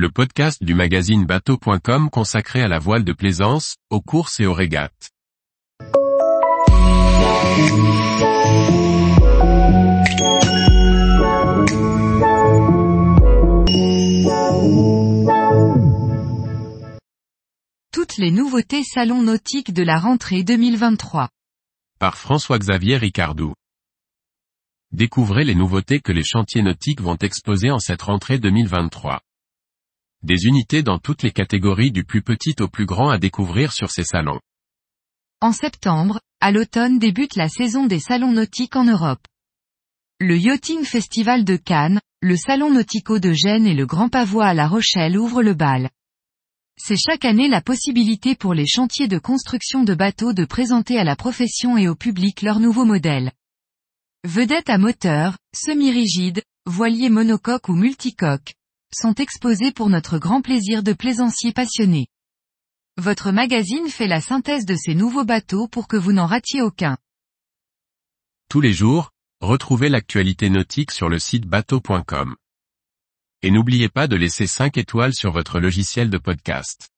le podcast du magazine bateau.com consacré à la voile de plaisance, aux courses et aux régates. Toutes les nouveautés salon nautiques de la rentrée 2023. Par François-Xavier Ricardou. Découvrez les nouveautés que les chantiers nautiques vont exposer en cette rentrée 2023. Des unités dans toutes les catégories du plus petit au plus grand à découvrir sur ces salons. En septembre, à l'automne débute la saison des salons nautiques en Europe. Le Yachting Festival de Cannes, le Salon Nautico de Gênes et le Grand Pavois à La Rochelle ouvrent le bal. C'est chaque année la possibilité pour les chantiers de construction de bateaux de présenter à la profession et au public leurs nouveaux modèles. Vedettes à moteur, semi-rigides, voiliers monocoques ou multicoques, sont exposés pour notre grand plaisir de plaisanciers passionnés. Votre magazine fait la synthèse de ces nouveaux bateaux pour que vous n'en ratiez aucun. Tous les jours, retrouvez l'actualité nautique sur le site bateau.com. Et n'oubliez pas de laisser 5 étoiles sur votre logiciel de podcast.